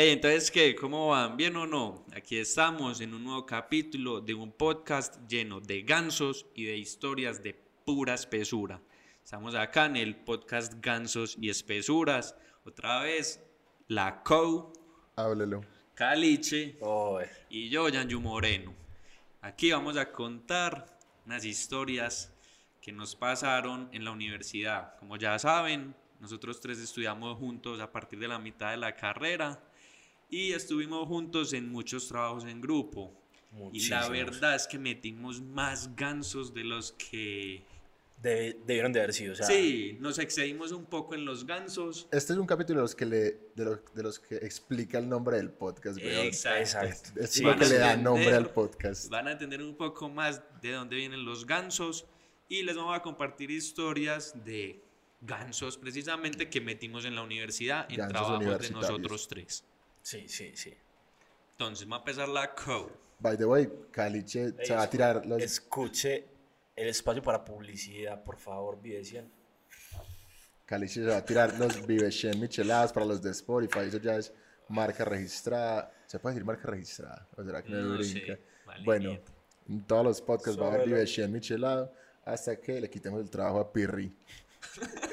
Hey, entonces, ¿qué? ¿Cómo van? ¿Bien o no? Aquí estamos en un nuevo capítulo de un podcast lleno de gansos y de historias de pura espesura. Estamos acá en el podcast Gansos y Espesuras. Otra vez, la Co, Háblelo. Caliche Oh, eh. y yo, Yanju Moreno. Aquí vamos a contar unas historias que nos pasaron en la universidad. Como ya saben, nosotros tres estudiamos juntos a partir de la mitad de la carrera y estuvimos juntos en muchos trabajos en grupo. Y la Muchísimos. verdad es que metimos más gansos de los que... Debe- debieron de haber sido, o sea, Sí, nos excedimos un poco en los gansos. Este es un capítulo de los que, le, de los, de los que explica el nombre del podcast. Exacto. Exacto. Es Sí, lo que a le da entender- nombre al podcast. Van a entender un poco más de dónde vienen los gansos y les vamos a compartir historias de gansos precisamente que metimos en la universidad en Gansos trabajos de nosotros tres. Sí, sí, sí. Entonces va a empezar la co. By the way, Caliche se va a tirar los... Escuche el espacio para publicidad, por favor, Vive 100. Caliche se va a tirar los Vivecien micheladas para los de Spotify. Eso ya es marca registrada. ¿Se puede decir marca registrada? ¿O será que me No sé, brinca? vale, bueno, en todos los podcasts va a haber. Vivecien michelado hasta que le quitemos el trabajo a Pirri.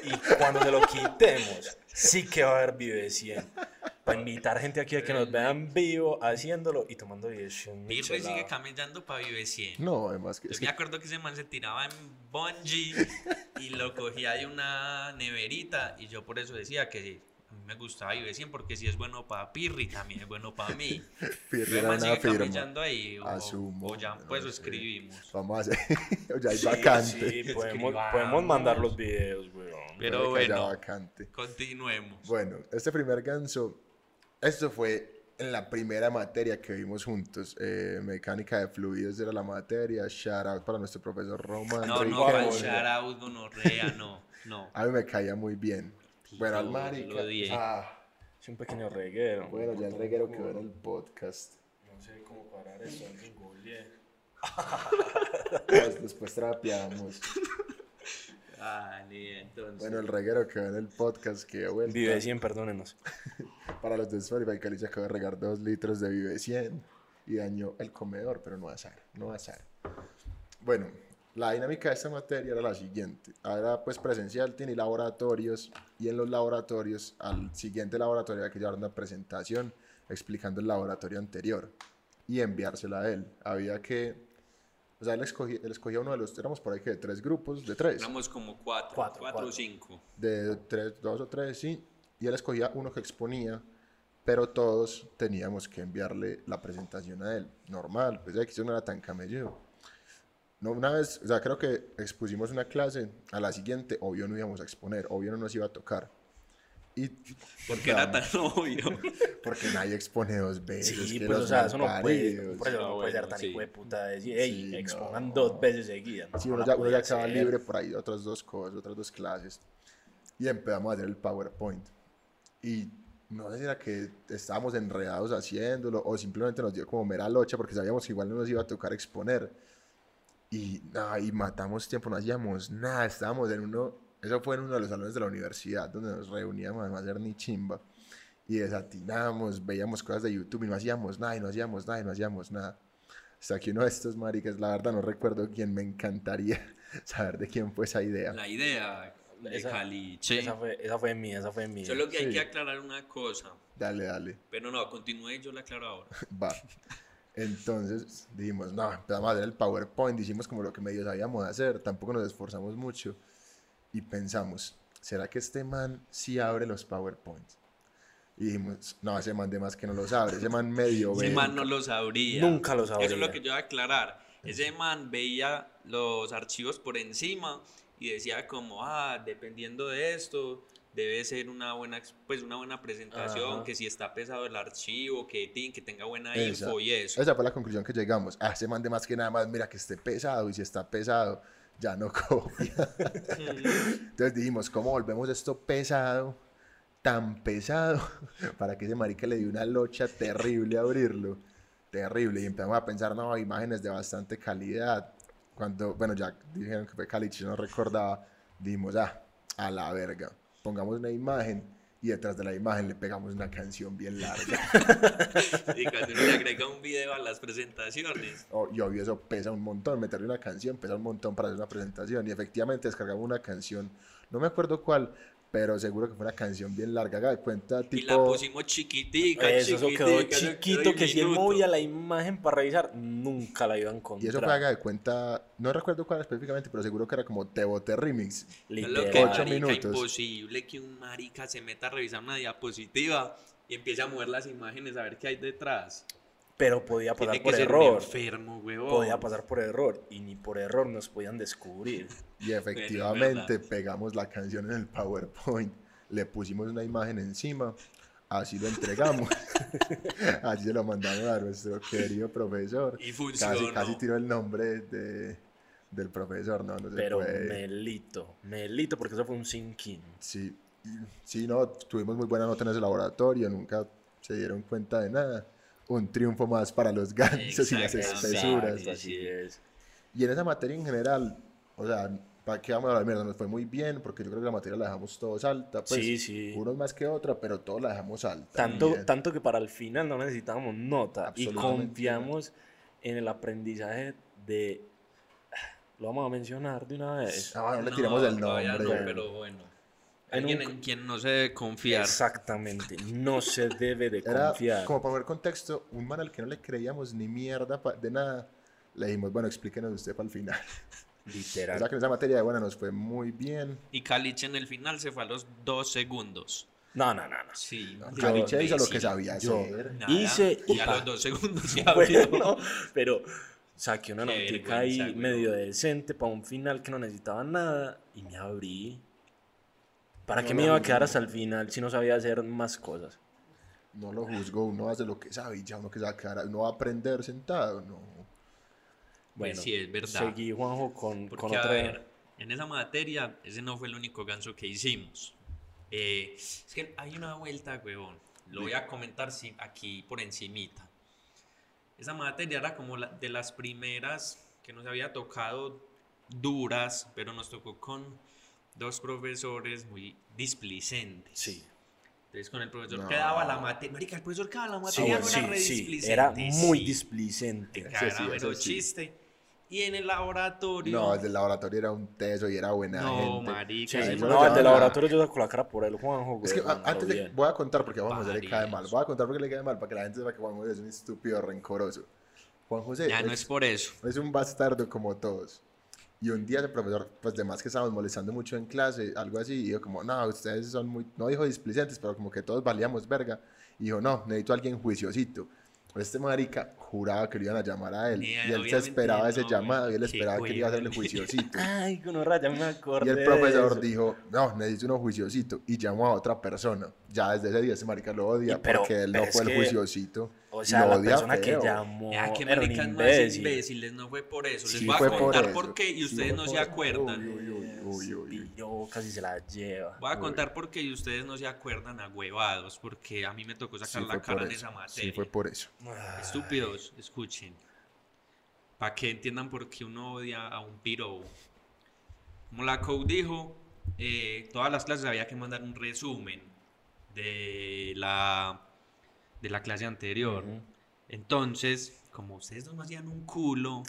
Y cuando se lo quitemos, sí que va a haber Vive 100. Para invitar gente aquí a que nos vean vivo haciéndolo y tomando Vive 100. Pirri sigue camellando para Vive 100. No, además que... Yo Es me que acuerdo que ese man se tiraba en bungee y lo cogía de una neverita y yo por eso decía que mí me gustaba Vive 100 porque si es bueno para Pirri también es bueno para mí. Pirri era una firma. ahí o, Asumo. o ya no pues lo escribimos. Vamos a hacer... ya hay Sí, vacante. Sí, podemos, mandar los videos, weón. Pero bueno, vacante. continuemos. Bueno, este primer ganso, esto fue en la primera materia que vimos juntos. eh, mecánica de fluidos era la materia. Shout out para nuestro profesor Román. No, no, shout out, gonorrea, no, no. A mí me caía muy bien. Bueno, al marica. Ah, Es un pequeño reguero. bueno, ya el reguero quedó en el podcast. No sé cómo parar eso, alguien googlee. Pues después trapeamos. Dale, entonces. Bueno, el reguero quedó en el podcast. Que vuelta. Vive 100, perdónenos. Para los de Spotify, Cali se acaba de regar dos litros de Vive 100 y dañó el comedor, pero no azar, no azar. Bueno, la dinámica de esta materia era la siguiente. Era pues presencial, tiene laboratorios y en los laboratorios, al siguiente laboratorio había que llevar una presentación explicando el laboratorio anterior y enviársela a él. Había que, o sea, él escogía, él escogía uno de los, éramos por ahí que de tres grupos, de tres Éramos como cuatro, Cuatro, cuatro, o cinco. de tres, dos o tres, sí, y él escogía uno que exponía, pero todos teníamos que enviarle la presentación a él. Normal, pues ya que eso no era tan camello. No, una vez, o sea, creo que expusimos una clase, a la siguiente, obvio no íbamos a exponer, obvio no nos iba a tocar. Y, Porque era tan obvio. Porque nadie expone dos veces. Sí, pues o sea, eso no puede, por eso no puede ser tan sí. hijo de puta de decir, hey, Sí, expongan no. dos veces seguidas. Sí, No uno ya, uno ya quedaba libre por ahí, otras dos cosas, otras dos clases. Y empezamos a hacer el PowerPoint. Y no sé si era que estábamos enredados haciéndolo o simplemente nos dio como mera locha porque sabíamos que igual no nos iba a tocar exponer. Y, nada, y matamos tiempo, no hacíamos nada, estábamos en uno, eso fue en uno de los salones de la universidad donde nos reuníamos a no hacer ni chimba. Y desatinábamos, veíamos cosas de YouTube y no hacíamos nada, y no hacíamos nada, y no hacíamos nada. Hasta que uno de estos maricas, la verdad no recuerdo quién, me encantaría saber de quién fue esa idea. La idea de Esa- Caliche. Esa fue, esa fue mía, esa fue mía. Solo que hay Sí. que aclarar una cosa. Dale, dale, Pero no, continúe y yo la aclaro ahora. va. Entonces dijimos, no, empezamos a hacer el PowerPoint, hicimos como lo que medio sabíamos hacer, tampoco nos esforzamos mucho. Y pensamos, ¿será que este man sí abre los PowerPoints? Y dijimos, no, ese man de más que no los abre, ese man medio Ese ve. man no lo sabría. Nunca lo sabría. Eso es lo que yo voy a aclarar. Ese man veía los archivos por encima y decía como, ah, dependiendo de esto, debe ser una buena, pues una buena presentación, Ajá. que si está pesado el archivo, que, tenga buena Esa- info y eso. Esa fue la conclusión que llegamos. Ah, ese man de más que nada más, mira que esté pesado, y si está pesado, ya no copia. Entonces dijimos, ¿cómo volvemos esto pesado? Tan pesado, para que ese marica le dio una locha terrible a abrirlo. Terrible. Y empezamos a pensar, no, imágenes de bastante calidad. Cuando, bueno, ya dijeron que fue Caliche, no recordaba. Dijimos, ah, a la verga. Pongamos una imagen y detrás de la imagen le pegamos una canción bien larga. Y cuando uno le agrega un video a las presentaciones. Oh, y obvio eso pesa un montón, meterle una canción pesa un montón para hacer una presentación. Y efectivamente descargamos una canción, no me acuerdo cuál, pero seguro que fue una canción bien larga, haga de cuenta tipo... Y la pusimos chiquitica, Eso, eso quedó chiquitica, eso chiquito quedó que si él movía la imagen para revisar, nunca la iba a Y encontrar. eso fue haga de cuenta, no recuerdo cuál específicamente, pero seguro que era como Te Boté Remix. Literal. que Ocho marica, minutos. imposible que un marica se meta a revisar una diapositiva y empiece a mover las imágenes a ver qué hay detrás. Pero podía pasar Tiene que por ser un error. enfermo, huevón. Podía pasar por error. Y ni por error nos podían descubrir. Y efectivamente pegamos la canción en el PowerPoint, le pusimos una imagen encima, así lo entregamos, así se lo mandamos a nuestro querido profesor. Y funcionó. Casi, casi tiró el nombre de, del profesor, no, no se Pero puede. melito. Melito, porque eso fue un sinking. Sí, sí, no, tuvimos muy buena nota en ese laboratorio, nunca se dieron cuenta de nada. Un triunfo más para los gansos y las espesuras. Así es. Y en esa materia en general, o sea, ¿para qué vamos a hablar mierda? Nos fue muy bien, porque yo creo que la materia la dejamos todos alta. Pues, Sí, sí. Unos más que otra, pero todos la dejamos alta. Tanto, Bien. tanto que para el final no necesitábamos nota. Y confiamos en el aprendizaje de... Lo vamos a mencionar de una vez. Ah, no le tiramos el todavía nombre. no, pero bueno. En Alguien un- en quien no se debe confiar. Exactamente. No se debe de Era, confiar. como para ver contexto, un man al que no le creíamos ni mierda pa- de nada. Le dijimos, bueno, explíquenos usted para el final. O Literal. sea que en esa materia de buena nos fue muy bien. Y Caliche en el final se fue a los dos segundos. No, no, no, no. Sí. Caliche hizo lo que sabía yo- hacer. Nada, Hice y a los dos segundos se abrió. Bueno, pero saqué una notica ahí medio decente para un final que no necesitaba nada y me abrí. ¿Para No qué me iba a quedar hasta el final si no sabía hacer más cosas? No lo juzgo, uno hace lo que sabe y ya uno que se va a quedar, uno va a aprender sentado, no. Bueno, sí, es verdad. seguí Juanjo con, con Porque, a otra... ver, en esa materia, ese no fue el único ganso que hicimos. Eh, es que hay una vuelta, huevón. Lo voy a comentar si- aquí por encimita. Esa materia era como la- de las primeras que nos había tocado duras, pero nos tocó con dos profesores muy displicentes. Sí, Entonces con el profesor No. que daba la materia, marica, el profesor que daba la sí, materia sí, era sí, displicente, era muy sí. displicente. Sí, sí, mero sí. chiste. Y en el laboratorio... No, el del laboratorio era un teso y era buena No, gente. marica. Sí, no no, el de llevaban a- laboratorio yo saco la cara por el Juanjo, Es que antes de, bien. voy a contar porque a Juan José le cae mal. Voy a contar porque le cae mal para que la gente sepa que Juan José es un estúpido rencoroso. Juan José Ya no es por eso. es un bastardo como todos. Y un día el profesor, pues de más que estábamos molestando mucho en clase, algo así, dijo como, no, ustedes son muy, no dijo displicentes, pero como que todos valíamos verga. Y dijo, no, necesito a alguien juiciosito. Este marica juraba que lo iban a llamar a él. Y él se esperaba ese no, llamado y él esperaba que le iba a hacerle juiciosito. Ay, con raya me acordé Y el de profesor eso. dijo, no, necesito uno juiciosito. Y llamó a otra persona. Ya desde ese día ese marica lo odia Y pero- porque él pero no fue el que, juiciosito. O Y sea, lo la odia persona que llamó Ya, que un maricas más imbécil. imbéciles, no fue por eso. Les Sí, voy a por contar por qué y ustedes no se acuerdan. Uy, uy, uy, casi se la lleva. Voy a contar por qué y ustedes no se acuerdan a huevados, porque a mí me tocó sacar Sí, la cara en esa materia. Sí, fue por eso. Estúpidos, escuchen. Para que entiendan por qué uno odia a un piro. Como la Code dijo, eh, todas las clases había que mandar un resumen de la, de la clase anterior. Entonces, como ustedes no me hacían un culo,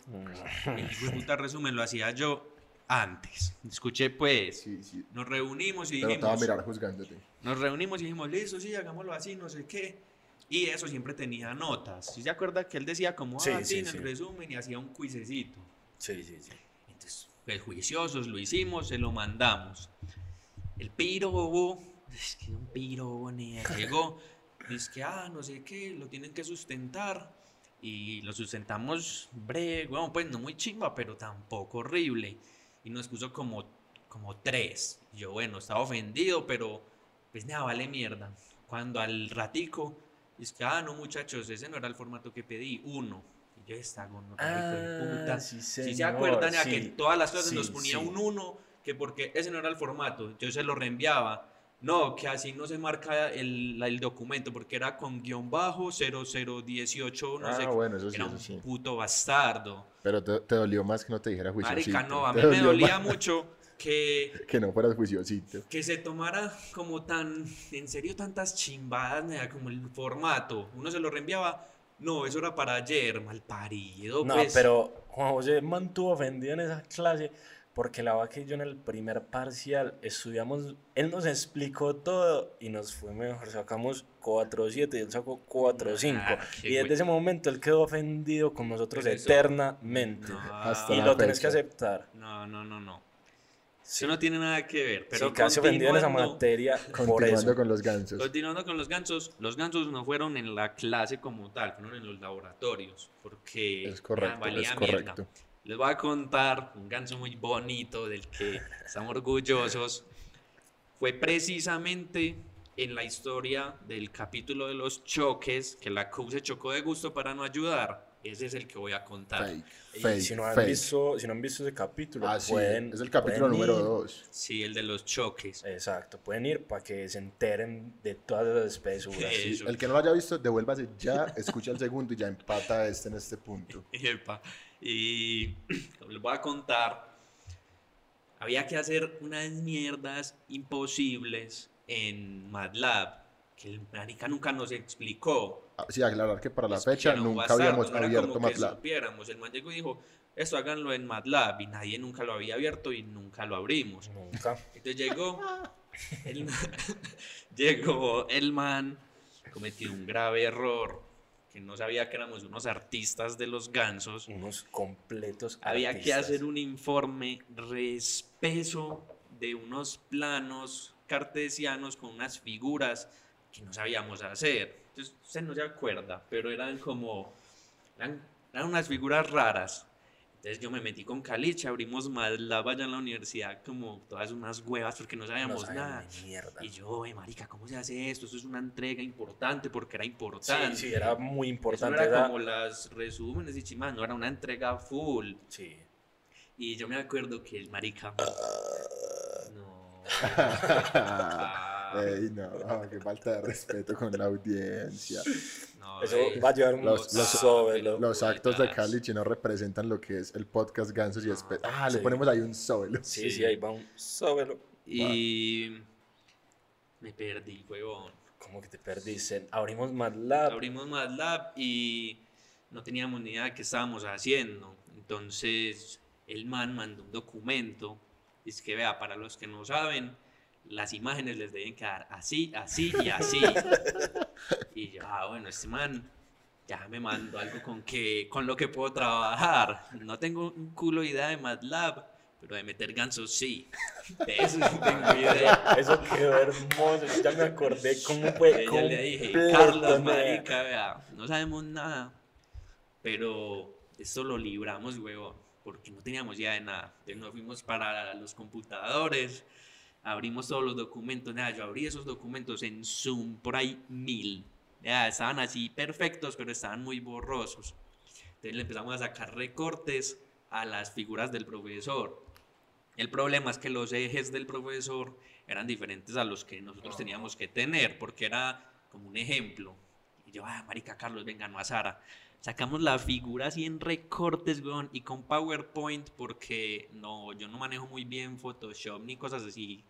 el hijo de puta resumen lo hacía yo antes. Escuché pues, Sí, sí. nos reunimos y Pero te va a dijimos, mirar juzgándote. nos reunimos y dijimos, listo, sí, hagámoslo así, no sé qué. Y eso siempre tenía notas. ¿Sí se acuerda que él decía como, Sí, ah, sí, en el resumen y hacía un cuisecito? Sí, sí, sí. Entonces, pues juiciosos, lo hicimos, se lo mandamos. El piro, es que un piro, llegó, dice que, ah, no sé qué, lo tienen que sustentar. Y lo sustentamos breve, bueno, pues no muy chimba, pero tampoco horrible. Y nos puso como, como tres. Y yo, bueno, estaba ofendido, pero pues nada, vale mierda. Cuando al ratico, dice que, ah, no muchachos, ese no era el formato que pedí, uno. Y yo, esta gonorrea, hijo de puta. Ah, sí, Si se acuerdan sí. que en todas las clases Sí, nos ponía un 1, que porque ese no era el formato, yo se lo reenviaba. No, que así no se marca el, el documento, porque era con guion bajo 0018, no Ah, sé. qué. bueno, eso sí, era eso un sí. puto bastardo. Pero te, te dolió más que no te dijera juiciosito. Marica, no, a mí me dolió dolía más. mucho que, Que no fueras juiciosito. que se tomara como tan, en serio, tantas chimbadas, nea, como el formato. Uno se lo reenviaba, no, eso era para ayer, mal parido. No, pues. pero Juan José mantuvo ofendido en esa clase porque la verdad que yo en el primer parcial estudiamos, él nos explicó todo y nos fue mejor, sacamos 4.7 y él sacó 4.5 Ah, y desde güey. ese momento él quedó ofendido con nosotros Pero eternamente No, Hasta y lo tenés que fecha. aceptar. no, no, no, no. Sí. Eso no tiene nada que ver. Pero sí, casi ofendido en esa continuando- materia por Continuando eso. con los gansos. Continuando con los gansos, los gansos no fueron en la clase como tal, fueron en los laboratorios, porque Es correcto, ya valía es mierda. Les voy a contar un ganso muy bonito del que estamos orgullosos. Fue precisamente en la historia del capítulo de los choques que la Q se chocó de gusto para no ayudar. Ese es el que voy a contar. Fake, si, no han fake. visto, si no han visto ese capítulo, Ah, sí, pueden, es el capítulo número ir- 2. Sí, el de los choques. Exacto, pueden ir para que se enteren de todas las espesuras. El que no lo haya visto, devuélvase ya, escucha el segundo y ya empata este en este punto. Epa. Y como les voy a contar, había que hacer unas mierdas imposibles en MATLAB, que el marica nunca nos explicó. Ah, Sí, aclarar que para la Es que fecha no nunca bastardo, habíamos no abierto como que MATLAB. supiéramos. El man llegó y dijo, esto háganlo en MATLAB, y nadie nunca lo había abierto y nunca lo abrimos. Nunca. Entonces llegó el, llegó el man, cometió un grave error, que no sabía que éramos unos artistas de los gansos. Unos completos Había que artistas. hacer un informe respeso de unos planos cartesianos con unas figuras que no sabíamos hacer. Entonces, usted no se acuerda, pero eran como, eran, eran unas figuras raras. Entonces yo me metí con Caliche, abrimos MATLAB allá en la universidad, como todas unas huevas, porque no sabíamos nada. mierda. Y yo, eh, marica, ¿cómo se hace esto? Esto es una entrega importante, porque era Sí, importante. sí, era muy Eso no importante. era era- como las resúmenes y chimas, no era una entrega full. Sí. Y yo me acuerdo que el marica. No. Ah, Ey, no, qué falta de respeto con la audiencia. No, Eso va a llevar un Los- los- sóbelo. Los actos de. Caliche no representan lo que es el podcast Gansos y Espe- Ah, le sí. ponemos ahí un solo. Sí, Sí. sí, ahí va un sóbelo. Y. Me perdí, huevón. ¿Cómo que te perdiste? Abrimos MATLAB. Abrimos MATLAB y no teníamos ni idea de qué estábamos haciendo. Entonces, el man mandó un documento. Y es que vea, para los que no saben, las imágenes les deben quedar así, así y así. y yo, ah, bueno, este man ya me mandó algo con, que, con lo que puedo trabajar. No tengo un culo de idea de MATLAB, pero de meter gansos sí. De eso sí tengo idea. Eso quedó hermoso. Ya me acordé cómo fue. Yo le dije, Carlos, marica, vea, no sabemos nada, pero esto lo libramos, huevón, porque no teníamos idea de nada. Entonces nos fuimos para los computadores, abrimos todos los documentos, nada, yo abrí esos documentos en Zoom, por ahí mil. Estaban así perfectos, pero estaban muy borrosos. Entonces le empezamos a sacar recortes a las figuras del profesor. El problema es que los ejes del profesor eran diferentes a los que nosotros teníamos que tener, porque era como un ejemplo. Y yo, ah, marica Carlos, venga, no a Sara. Sacamos la figura así en recortes, weón, y con PowerPoint, porque no, yo no manejo muy bien Photoshop ni cosas así,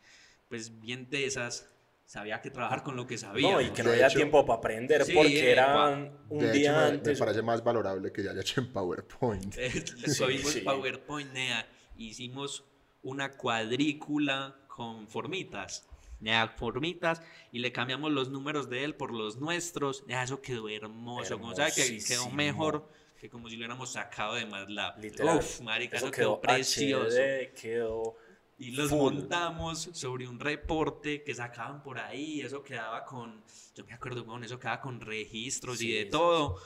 pues bien de esas. Sabía que trabajar con lo que sabía. No, y que no había hecho- tiempo para aprender Sí, porque epa. eran un De día hecho, me, me antes. parece más valorable que ya haya hecho en PowerPoint. Subimos sí. PowerPoint, nea, hicimos una cuadrícula con formitas. Nea, formitas y le cambiamos los números de él por los nuestros. Nea, eso quedó hermoso. Como sabe que quedó mejor que como si lo hubiéramos sacado de MATLAB. Literal. Uf, marica, Eso eso quedó, precioso. HD, quedó. Y los full. montamos sobre un reporte que sacaban por ahí. Eso quedaba con, yo me acuerdo, con eso quedaba con registros y Sí, de sí, todo.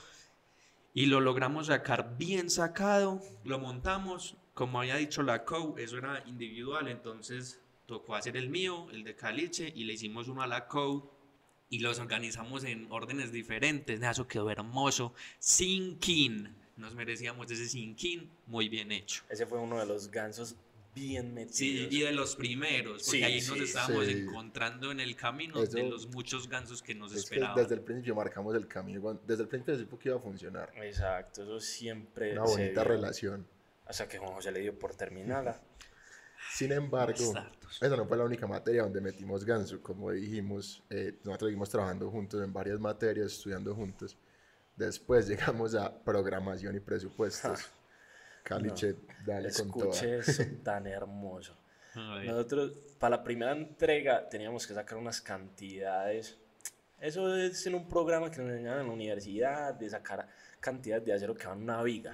Y lo logramos sacar bien sacado. Lo montamos, como había dicho la COU, eso era individual. Entonces tocó hacer el mío, el de Caliche, y le hicimos uno a la COU. Y los organizamos en órdenes diferentes. Nada, Eso quedó hermoso. Sin kin. Nos merecíamos ese sin kin muy bien hecho. Ese fue uno de los gansos bien metidos. Sí, y de los primeros, porque Sí, ahí nos sí, estábamos sí. encontrando en el camino Eso- de los muchos gansos que nos Es que esperaban. desde el principio marcamos el camino. Desde el principio supo que iba a funcionar. Exacto, eso siempre. Una bonita dio. relación. Hasta que Juan José le dio por terminada. Sin embargo, esa no fue la única materia donde metimos ganso. Como dijimos, eh, nosotros seguimos trabajando juntos en varias materias, estudiando juntos. Después llegamos a programación y presupuestos. Caliche, dale con. Escuche eso tan hermoso. Nosotros, para la primera entrega, teníamos que sacar unas cantidades. Eso es en un programa que nos enseñan en la universidad, de sacar cantidades de acero que van a una viga.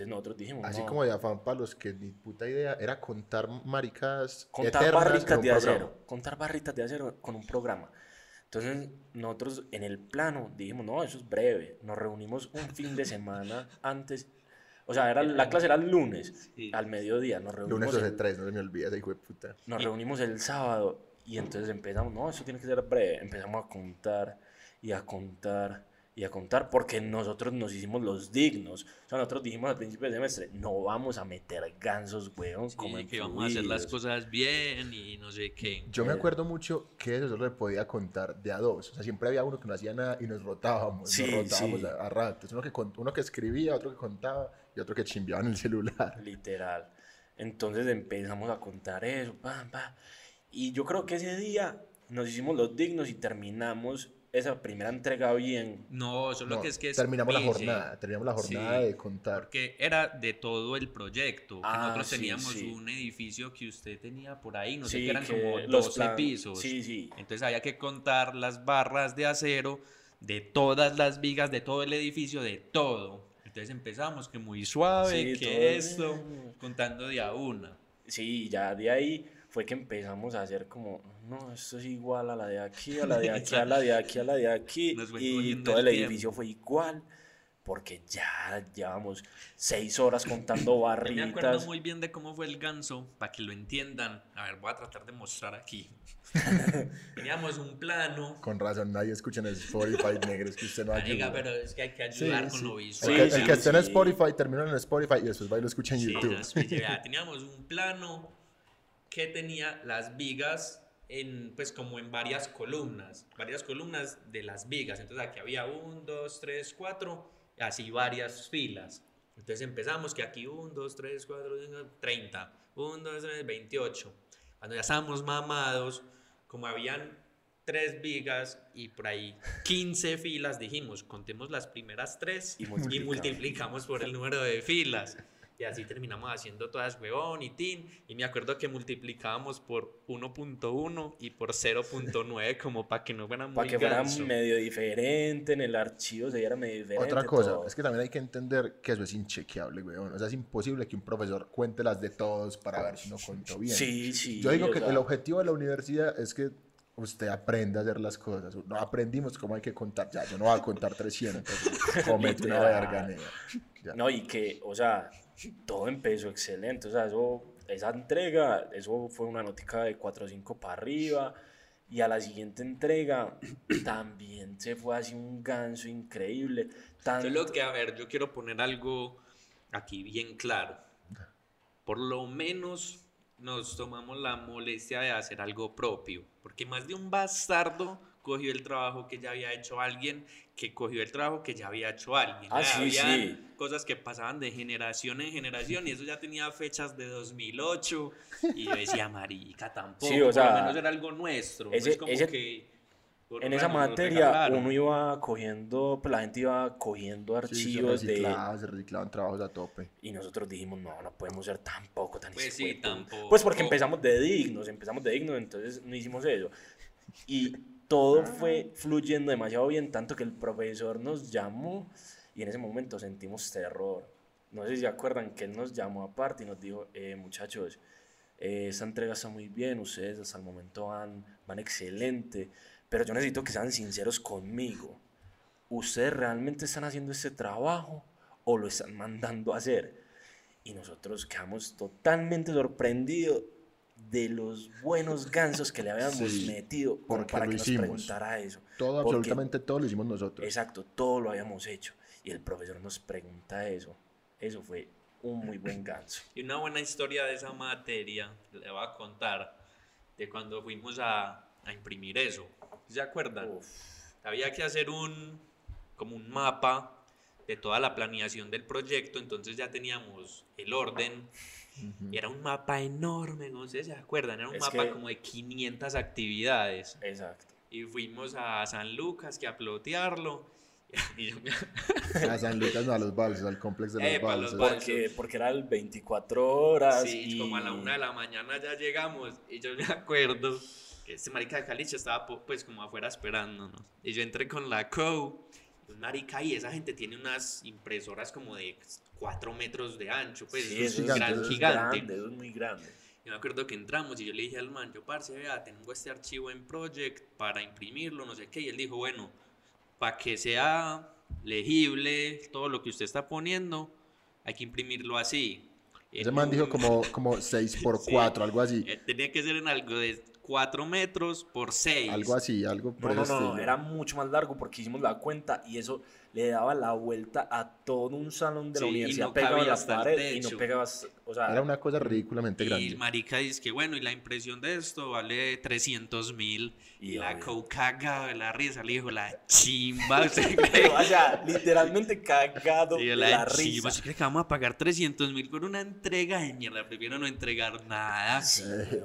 Entonces nosotros dijimos, Así no, como de afán para los que ni puta idea era contar maricadas contar barritas de programa. acero, contar barritas de acero con un programa. Entonces nosotros en el plano dijimos, no, eso es breve. Nos reunimos un fin de semana antes. O sea, era, la clase era el lunes, Sí. al mediodía. Nos reunimos, Lunes 12 el, 3, no se me olvida ese hijo de puta. nos reunimos el sábado y entonces empezamos, no, eso tiene que ser breve. Empezamos a contar y a contar y a contar porque nosotros nos hicimos los dignos. O sea, nosotros dijimos al principio del semestre, no vamos a meter gansos, weón, sí, como que vamos a hacer las influidos". cosas bien y no sé qué. Yo me acuerdo mucho que eso solo le podía contar de a dos. O sea, siempre había uno que no hacía nada y nos rotábamos. Sí, nos rotábamos sí. a, a ratos. Uno que, uno que escribía, otro que contaba y otro que chimbeaba en el celular. Literal. Entonces empezamos a contar eso, pam, pam. Y yo creo que ese día nos hicimos los dignos y terminamos esa primera entrega bien. No, solo No, que es que es terminamos la jornada. Terminamos la jornada Sí. de contar. Porque era de todo el proyecto. que Ah, nosotros sí, teníamos sí. un edificio que usted tenía por ahí, no sé que eran que como los 12 plan- pisos. Sí, sí. Entonces había que contar las barras de acero de todas las vigas de todo el edificio, de todo. Entonces empezamos que muy suave, que esto, bien. contando de a una. Sí, ya de ahí fue que empezamos a hacer como, no, esto es igual a la de aquí, a la de aquí, a la de aquí, a la de aquí. Y todo el edificio fue igual, porque ya llevamos seis horas contando Yo me acuerdo barritas. muy bien de cómo fue el ganso, para que lo entiendan. A ver, voy a tratar de mostrar aquí. Teníamos un plano. Con razón, nadie escucha en el Spotify, negro. Es que usted no Marica, ayuda. pero es que hay que Sí, ayudar con sí. lo El visual. que, el sí, que esté en. Spotify, termina en Spotify y después va y lo escucha en Sí, YouTube. vea, teníamos un plano que tenía las vigas en, pues como en varias columnas, varias columnas de las vigas. Entonces aquí había un, dos, tres, cuatro, así varias filas. Entonces empezamos que aquí un, dos, tres, cuatro, cinco, treinta, un, dos, tres, veintiocho. Cuando ya estábamos mamados, como habían tres vigas y por ahí 15 filas, dijimos, contemos las primeras tres Y y multiplicamos por el número de filas. Y así terminamos haciendo todas huevón y tin. Y me acuerdo que multiplicábamos por 1.1 y por 0.9 como para que no fuera muy Para que fuera ganso. medio diferente, en el archivo se viera medio diferente. Otra cosa, todo. es que también hay que entender que eso es inchequeable, weón. O sea, es imposible que un profesor cuente las de todos para ver si no contó bien. Sí, sí. Yo digo que sea, el objetivo de la universidad es que usted aprenda a hacer las cosas. No aprendimos cómo hay que contar. Ya, yo no voy a contar 300. Comete una verga. No, y que, o sea, todo empezó excelente. O sea, eso, esa entrega, eso fue una notica de 4 o 5 para arriba. Y a la siguiente entrega también se fue así un ganso increíble. Tanto, Solo que, a ver, yo quiero poner algo aquí bien claro. Por lo menos nos tomamos la molestia de hacer algo propio. Porque más de un bastardo cogió el trabajo que ya había hecho alguien, que cogió el trabajo que ya había hecho alguien. Ah, sí, sí. cosas que pasaban de generación en generación y eso ya tenía fechas de 2008 y yo decía, marica, tampoco, Sí, o por sea, lo menos era algo nuestro. ese- es como ese- que... por- en esa bueno, materia uno iba cogiendo, pues la gente iba cogiendo Sí, se archivos de... se reciclaban trabajos a tope. Y nosotros dijimos, no, no podemos ser tampoco tan Pues sí, hijueputa". tampoco. Pues porque empezamos de dignos, empezamos de dignos, entonces no hicimos eso. Y todo fue fluyendo demasiado bien, tanto que el profesor nos llamó y en ese momento sentimos terror. No sé si se acuerdan que él nos llamó aparte y nos dijo, eh, muchachos, eh, esta entrega está muy bien, ustedes hasta el momento van, van excelente, pero yo necesito que sean sinceros conmigo. ¿Ustedes realmente están haciendo este trabajo o lo están mandando a hacer? Y nosotros quedamos totalmente sorprendidos de los buenos gansos que le habíamos Sí, metido porque para que nos hicimos. preguntara eso. Todo, Porque- absolutamente todo lo hicimos nosotros. Exacto, todo lo habíamos hecho. Y el profesor nos pregunta eso. Eso fue un muy buen ganso. Y una buena historia de esa materia, le voy a contar, de cuando fuimos a, a imprimir eso. ¿Se acuerdan? Uf, Había que hacer un, como un mapa de toda la planeación del proyecto, entonces ya teníamos el orden Y era un mapa enorme, no sé si se acuerdan, era un Es mapa que- como de 500 actividades. Exacto. Y fuimos a San Lucas, que a plotearlo. Y yo me- A San Lucas, no, a los balses, al complejo de los balses. balses. Porque, porque era el 24 horas. Sí, y... como a la una de la mañana ya llegamos y yo me acuerdo que este marica de Caliche estaba pues como afuera esperándonos y yo entré con la co y un marica y esa gente tiene unas impresoras como de 4 metros de ancho pues Sí, es gigante, gran eso es gigante grande, eso es muy grande. y me acuerdo que entramos y yo le dije al man yo parce vea tengo este archivo en Project para imprimirlo no sé qué y él dijo bueno para que sea legible todo lo que usted está poniendo hay que imprimirlo así Ese En man dijo un- como, como 6 por Sí. 4, algo así. eh, Tenía que ser en algo de 4 metros por 6. Algo así, algo por No, no, no, no, estilo. era mucho más largo porque hicimos la cuenta y eso le daba la vuelta a todo un salón de la Sí, y universidad no pegado en cabía la hasta el pared y no pegaba, o sea, Era una cosa ridículamente Y el grande. marica dice que bueno, y la impresión de esto vale 300 mil. Y, Y la co cagado de la risa, le dijo la chimba. ¿Usted cree? o sea, literalmente cagado Y de la, la chimba, risa. ¿usted cree que vamos a pagar 300 mil por una entrega de mierda? Prefiero no entregar nada. Sí, Eh,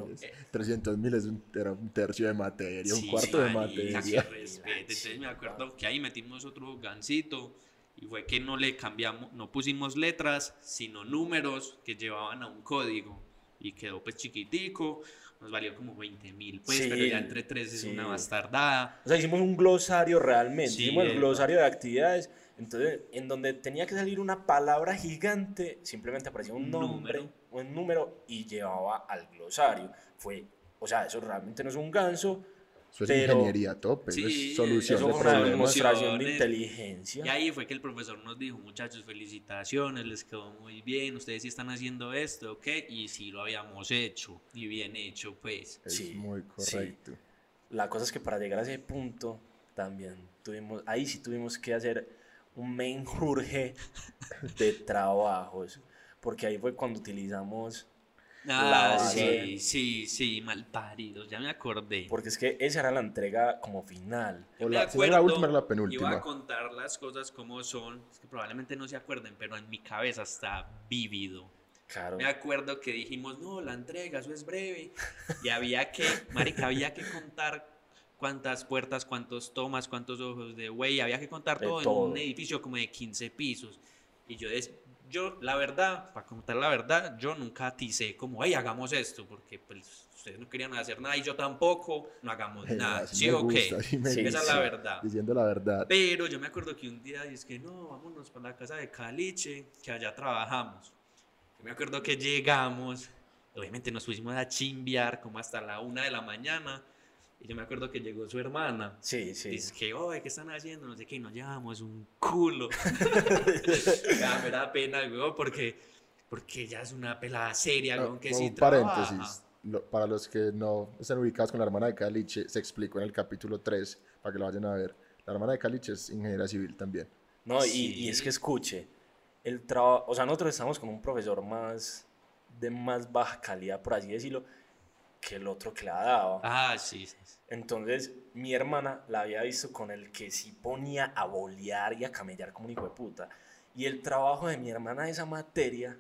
300 mil era un tercio de materia, un Sí, cuarto de marica, que materia. respete. Entonces me acuerdo que ahí metimos otro gancito y fue que no le cambiamos, no pusimos letras, sino números que llevaban a un código y quedó pues chiquitico, nos valió como 20 mil pues, Sí, pero ya entre tres es sí. una bastardada. O sea, hicimos un glosario realmente, Sí, hicimos el glosario de actividades, entonces en donde tenía que salir una palabra gigante, simplemente aparecía un Un nombre, número. un número y llevaba al glosario. Fue, o sea, eso realmente no es un ganso, Eso es Pero- ingeniería a tope, eso es solución eso de fue una problemas. demostración de inteligencia. Y ahí fue que el profesor nos dijo, muchachos, felicitaciones, les quedó muy bien, ustedes sí están haciendo esto, ¿ok? Y sí lo habíamos hecho, y bien hecho, pues. Es Sí, muy sí. correcto. La cosa es que para llegar a ese punto también tuvimos, ahí sí tuvimos que hacer un menjurje de trabajos, porque ahí fue cuando utilizamos, Ah, sí, sí, sí, mal paridos, ya me acordé. porque es que esa era la entrega como final. Yo O me la- era la acuerdo, última, era la Iba penúltima. a contar las cosas como son, es que probablemente no se acuerden, pero en mi cabeza está vívido. Claro. Me acuerdo que dijimos, no, la entrega, eso es breve. Y había que, marica, había que contar cuántas puertas, cuántos tomas, cuántos ojos de güey, había que contar todo, en un edificio como de 15 pisos. Y yo, des- yo la verdad, para contar la verdad, yo nunca aticé como, hey, hagamos esto, porque pues ustedes no querían hacer nada y yo tampoco, no hagamos Eh, nada. ¿Sí me o qué? gusta, me Sí, Esa es la verdad. Diciendo la verdad. Pero yo me acuerdo que un día es que no, vámonos para la casa de Caliche, que allá trabajamos. Yo me acuerdo que llegamos, obviamente nos pusimos a chimbear como hasta la una de la mañana. Y yo me acuerdo que llegó su hermana. Sí, sí. Dice que, oye, ¿qué están haciendo? No sé qué, y nos llevamos un culo. ya me da pena, güey, porque, porque ella es una pelada seria, No, güey, que como sí un trabaja. paréntesis. lo- para los que no están ubicados con la hermana de Caliche, se explicó en el capítulo 3, para que lo vayan a ver. La hermana de Caliche es ingeniera civil también. No, y, Sí. y es que escuche, el trabajo, o sea, nosotros estamos con un profesor más de más baja calidad, por así decirlo, que el otro que le ha dado. Ah, sí, sí. Entonces, mi hermana la había visto con el que sí ponía a bolear y a camellar como un hijo de puta. Y el trabajo de mi hermana de esa materia,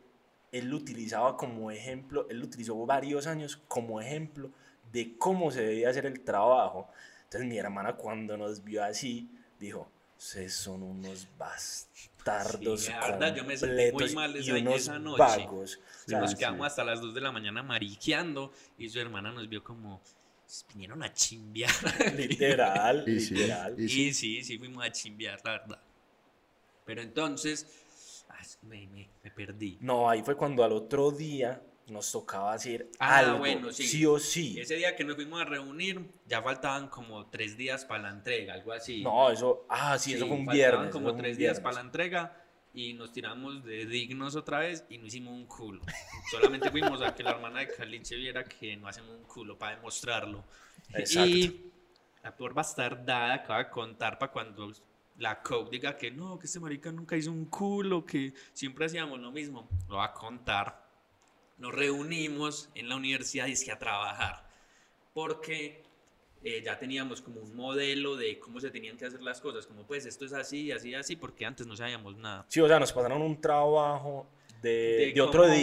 él lo utilizaba como ejemplo, él lo utilizó varios años como ejemplo de cómo se debía hacer el trabajo. Entonces, mi hermana cuando nos vio así, dijo, ustedes son unos bastardos Sí, la verdad, yo me sentí muy mal y esa- unos esa noche. vagos. O sea, nos sí. quedamos hasta las 2 de la mañana mariqueando y su hermana nos vio como vinieron a chimbear. literal, Y sí, literal. y Y sí. sí, sí, fuimos a chimbear, la verdad. Pero entonces, ah, me perdí. No, ahí fue cuando al otro día nos tocaba hacer Ah, algo, bueno, sí. sí o sí. Ese día que nos fuimos a reunir, ya faltaban como tres días para la entrega, algo así. No, eso, ah, sí, eso Sí, fue un viernes. como eso fue tres días viernes. para la entrega y nos tiramos de dignos otra vez y no hicimos un culo. Solamente fuimos a que la hermana de Caliche viera que no hacemos un culo para demostrarlo. Exacto. Y la peor bastardada acaba de contar para cuando la coach diga que no, que este marica nunca hizo un culo, que siempre hacíamos lo mismo. Lo va a contar. Nos reunimos en la universidad y es que a trabajar. Porque eh, ya teníamos como un modelo de cómo se tenían que hacer las cosas. Como pues esto es así, así, así, porque antes no sabíamos nada. Sí, o sea, nos pasaron un trabajo de, De de otro cómo-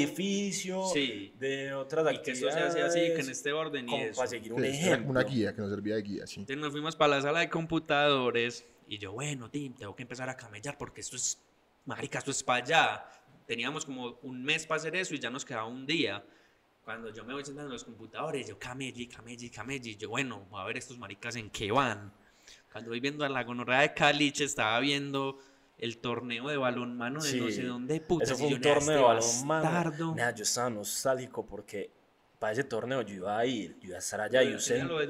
sí. De otras Y que eso se hace así, que en este orden y como eso. para seguir un ejemplo. una guía que nos servía de guía, sí. Entonces nos fuimos para la sala de computadores y yo, bueno, Tim, tengo que empezar a camellar porque esto es, marica, esto es para allá. Teníamos como un mes para hacer eso y ya nos quedaba un día. Cuando yo me voy sentando en los computadores, yo camelli, camelli, camelli. Yo, bueno, voy a ver estos maricas en qué van. Cuando voy viendo a la gonorrea de Caliche, estaba viendo el torneo de balonmano de no Sí. sé dónde putas. Eso fue un "Nea, torneo de este balonmano. bastardo". Nea, yo estaba nostálgico porque para ese torneo yo iba a ir, yo iba a estar allá y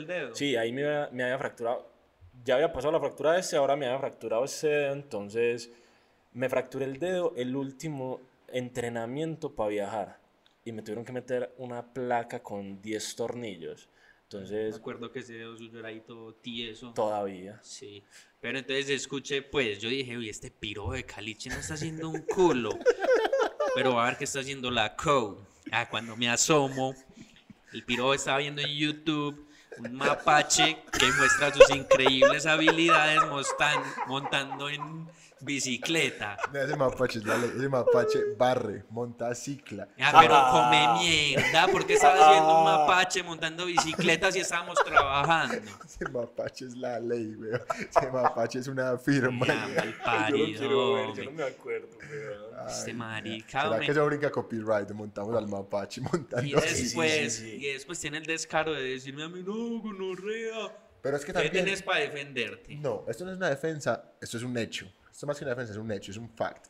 dedo. Sí, ahí me, había- me había fracturado. Ya había pasado la fractura de ese, ahora me había fracturado ese dedo, entonces me fracturé el dedo el último entrenamiento para viajar y me tuvieron que meter una placa con 10 tornillos. Me Entonces, acuerdo que ese dedo suyo era ahí todo tieso. todavía. Sí, pero entonces escuché, pues yo dije, uy, este piro de caliche no está haciendo un culo, pero a ver qué está haciendo la co. Ah, cuando me asomo, el piro estaba viendo en YouTube un mapache que muestra sus increíbles habilidades montando en bicicleta. Ese mapache, es la ley, ese mapache barre, monta cicla. Ah, pero Ah. come mierda, porque estaba haciendo un mapache montando bicicletas y estábamos trabajando. Ese mapache es la ley, weón. Ese mapache es una firma. Ya, weón. mal parido, hombre. me acuerdo, weón. Este marica, ¿Será que eso brinca copyright? Montamos al mapache montando Y después, sí, sí. y después tiene el descaro de decirme a mí, no, gonorrea. Pero es que ¿Qué también... tenés para defenderte? No, esto no es una defensa, esto es un hecho. Esto más que una defensa es un hecho, es un fact.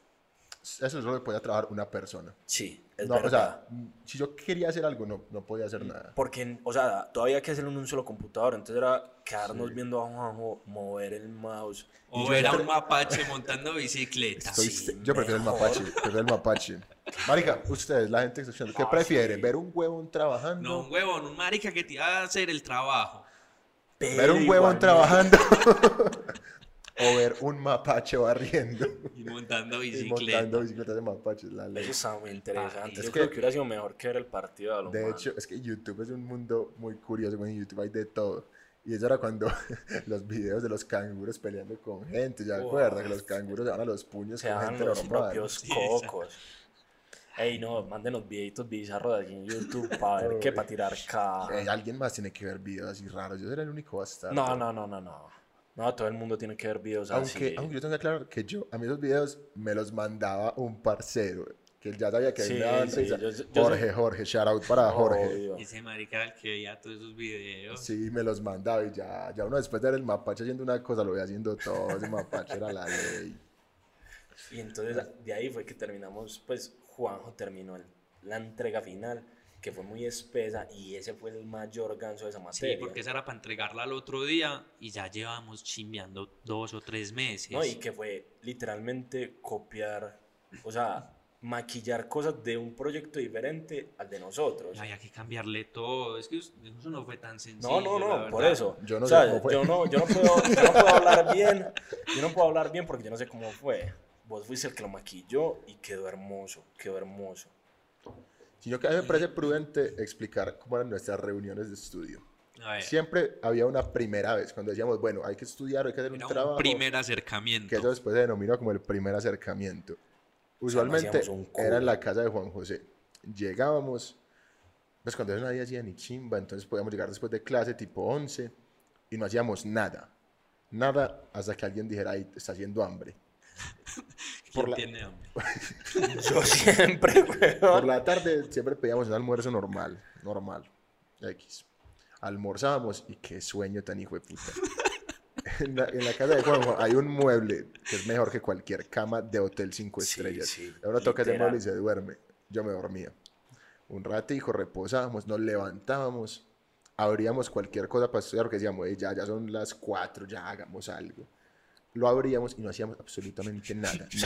Eso solo lo podía trabajar una persona. Sí, es no, o verdad. sea, si yo quería hacer algo, no, no podía hacer nada. Porque, o sea, todavía hay que hacerlo en un solo computador. Entonces era quedarnos viendo a Juanjo mover el mouse. O era siempre- un mapache montando bicicleta. Estoy- sí, yo prefiero el mapache, prefiero el mapache. Marica, ustedes, la gente que está escuchando, ¿qué Ah, prefieren? sí. ¿Ver un huevón trabajando? No, un huevón, un marica que te iba a hacer el trabajo. Pero ¿Ver un huevón igualmente- trabajando? ¿O ver un mapache barriendo? Y montando Y bicicleta. montando bicicletas de mapaches, la ley. Eso está muy interesante. Ay, Yo es creo que- que hubiera sido mejor que ver el partido de hecho, es que YouTube es un mundo muy curioso, en YouTube hay de todo. Y eso era cuando los videos de los canguros peleando con gente, ¿ya acuerdas? Que los canguros se van a los puños se con gente los normal. propios cocos. Ey, no, mándenos videitos bizarros aquí en YouTube para ver qué, para tirar Eh, caja. alguien más tiene que ver videos así raros. Yo era el único bastardo. No, no, no, no, no. No, todo el mundo tiene que ver videos Aunque, así. aunque yo tengo que aclarar que yo, a mí esos videos me los mandaba un parcero. Que ya sabía que Sí, daban sí, yo- yo Jorge, sé- Jorge, shout out para Jorge. Obvio. Ese marica el que veía todos esos videos. Sí, me los mandaba y ya, ya uno después de ver el mapache haciendo una cosa, lo veía haciendo todo. Ese mapache era la ley. Y entonces de ahí fue que terminamos, pues Juanjo terminó el- la entrega final, que fue muy espesa y ese fue el mayor ganso de esa Sí, materia. porque esa era para entregarla al otro día y ya llevamos chimbeando dos o tres meses. ¿no? Y que fue literalmente copiar, o sea, maquillar cosas de un proyecto diferente al de nosotros. Y había que cambiarle todo. Es que eso no fue tan sencillo. No, no, la no, por eso. Yo no o sé sea, cómo fue. Yo no, yo, no puedo, yo no puedo hablar bien, yo no puedo hablar bien porque yo no sé cómo fue. Vos fuiste el que lo maquilló y quedó hermoso, quedó hermoso. Sino que a mí me parece prudente explicar cómo eran nuestras reuniones de estudio. Siempre había una primera vez, cuando decíamos, bueno, hay que estudiar, hay que hacer un era trabajo. un primer acercamiento. que eso después se denomina como el primer acercamiento. Usualmente hacíamos un culo. era en la casa de Juan José. Llegábamos, pues cuando eso nadie hacía ni chimba, entonces podíamos llegar después de clase tipo 11 y no hacíamos nada. Nada hasta que alguien dijera, ahí está haciendo hambre. ¿Quién por la- tiene hambre? Yo siempre, Por weón. la tarde siempre pedíamos un almuerzo normal, normal, X. Almorzábamos y qué sueño tan hijo de puta. En la, en la casa de Juanjo hay un mueble que es mejor que cualquier cama de hotel 5 Sí, estrellas. sí, Ahora toca ese mueble y se duerme. Yo me dormía. Un ratico, reposábamos, nos levantábamos, abríamos cualquier cosa para estudiar, porque decíamos, "Ey, ya, ya son las 4, ya hagamos algo. Lo abríamos y no hacíamos absolutamente nada. O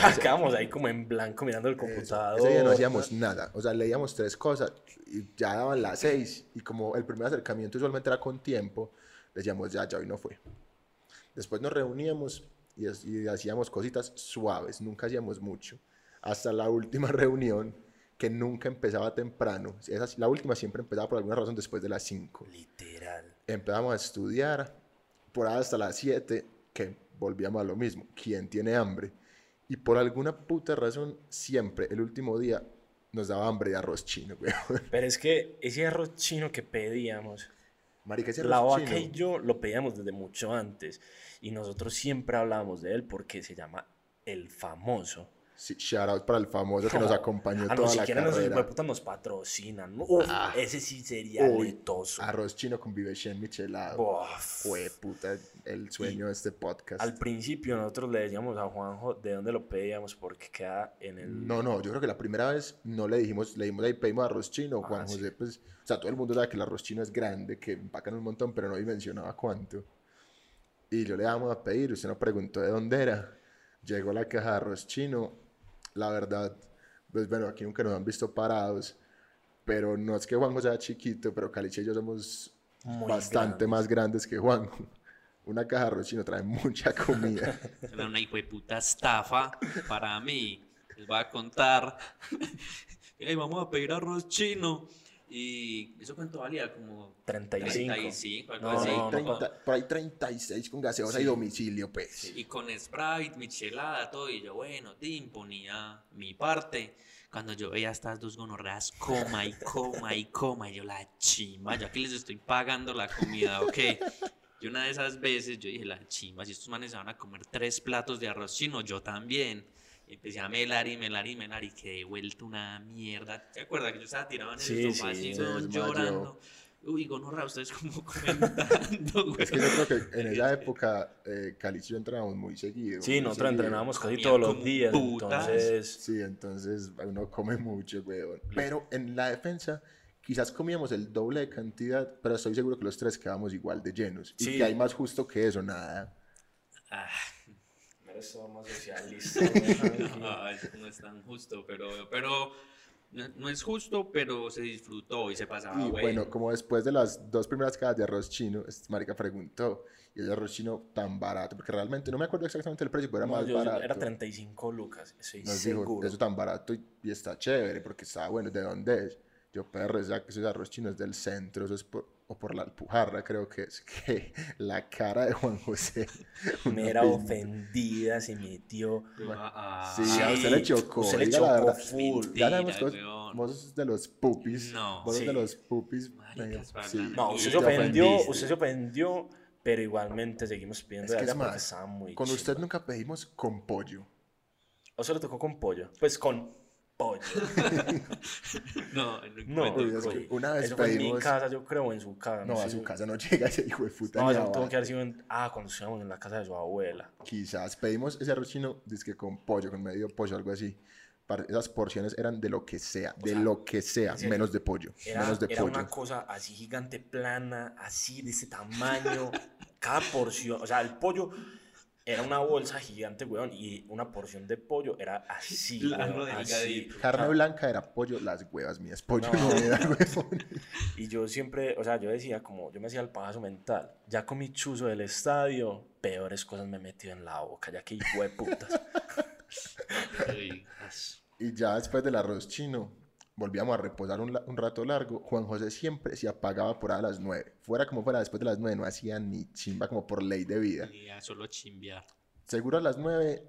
sea, ahí como en blanco mirando el computador. Ese día no hacíamos nada. O sea, leíamos tres cosas y ya daban las seis. Y como el primer acercamiento usualmente era con tiempo, decíamos, ya, ya hoy no fue. Después nos reuníamos y, y hacíamos cositas suaves, nunca hacíamos mucho. Hasta la última reunión, que nunca empezaba temprano. Esa- la última siempre empezaba por alguna razón después de las cinco. Literal. Empezamos a estudiar por hasta las 7, que volvíamos a lo mismo. ¿Quién tiene hambre? Y por alguna puta razón, siempre, el último día, nos daba hambre de arroz chino. Pero es que ese arroz chino que pedíamos, Marica, ese la vaca chino. y yo lo pedíamos desde mucho antes. Y nosotros siempre hablábamos de él porque se llama El Famoso. Sí, shout out para el famoso que nos acompañó Ah, no, toda si la esos carrera. nos patrocinan. ¿no? Uf, Ah. ese sí sería Uy, letoso. Arroz chino con Vivecien michelado. Bof. Fue puta el sueño de este podcast. Al principio nosotros le decíamos a Juanjo de dónde lo pedíamos porque queda en el... No, no, yo creo que la primera vez no le dijimos, le dijimos ahí pedimos arroz chino, Juan Ah, sí. José, pues, o sea, todo el mundo sabe que el arroz chino es grande, que empacan un montón, pero no dimensionaba cuánto. Y yo le damos a pedir, usted nos preguntó de dónde era. Llegó la caja de arroz chino, la verdad, pues bueno, aquí nunca nos han visto parados, pero no es que Juan José sea chiquito, pero Caliche y yo somos Muy bastante grandes. más grandes que Juan. Una caja de arroz chino trae mucha comida. Era una hijueputa estafa para mí. Les voy a contar. Ey, vamos a pedir arroz chino. ¿Y eso cuánto valía? Como 35. 35, algo No, así. no, no, 30 por ahí 36 con gaseosa y Sí. domicilio, pues. Y con Sprite, michelada, todo. Y yo, bueno, Tim, ponía mi parte. Cuando yo veía estas dos gonorreas, coma y coma y coma, y yo la chimba, yo aquí les estoy pagando la comida, ¿ok? Y una de esas veces yo dije, la chimba, si estos manes se van a comer tres platos de arroz chino, yo también. Y empecé a melar y melar y melar y quedé vuelto una mierda. ¿Te acuerdas que yo estaba tirado en el Sí, sofá sí, así, llorando? Uy, gonorrea, ustedes como comentando, güey. Es que yo creo que en esa época eh, Caliche y yo entrenábamos muy seguido. Sí, muy nosotros seguido. entrenábamos casi todos los días. putas. Entonces, Sí, entonces uno come mucho, weón. Pero en la defensa quizás comíamos el doble de cantidad, pero estoy seguro que los tres quedábamos igual de llenos. Y Sí. que hay más justo que eso, nada. Ah, eres todo más socialista. Ay, no es tan justo, pero, pero no, no es justo, pero se disfrutó y se pasaba y bueno. bueno, como después de las dos primeras cajas de arroz chino, este marica preguntó, y el arroz chino tan barato, porque realmente no me acuerdo exactamente el precio, pero era No, más yo- barato. era 35 lucas, estoy Nos dijo, seguro. eso tan barato y, y está chévere porque está bueno. ¿De dónde es? Yo, perro, ese arroz chino es del centro, eso es por, o por la Alpujarra, creo que es. Que la cara de Juan José. una Me era pinta. ofendida, se metió. Ah, Sí, a usted le chocó. usted le diga la chocó verdad. full. Ya sabemos Mentira, que vos- weón. vos sos de los pupis. No. Vos sos Sí. de los pupis. Maricas, sí. No, usted te se ofendió, usted se ofendió, pero igualmente seguimos pidiendo Es que es más, Con usted nunca pedimos con pollo. ¿O se lo tocó con pollo? Pues con pollo. No, No, Uy, es que una vez Eso fue en mi pedimos- casa, yo creo, o en su casa. No, a sé. su casa no llega ese hijo de puta. No, tuvo ba- que haber sido en... Ah, cuando estábamos en la casa de su abuela. Quizás pedimos ese arroz chino, que con pollo, con medio pollo, algo así. Para- Esas porciones eran de lo que sea, de sea, lo que sea, menos de pollo. Era, menos de era pollo. una cosa así gigante, plana, así de ese tamaño. cada porción, o sea, el pollo era una bolsa gigante, weón, y una porción de pollo era así, Plano, weón, así. Carne blanca era pollo, las huevas mías. Pollo no, No. era, huevón. Y yo siempre, o sea, yo decía como, yo me hacía el pajazo mental. Ya comí chuzo del estadio, peores cosas me he metido en la boca, ya que hijo de putas. Y ya después del arroz chino, volvíamos a reposar un, un rato largo. Juan José siempre se apagaba por ahí a las 9. Fuera como fuera, después de las 9 no hacía ni chimba como por ley de vida. y a solo chimbear. Seguro a las 9,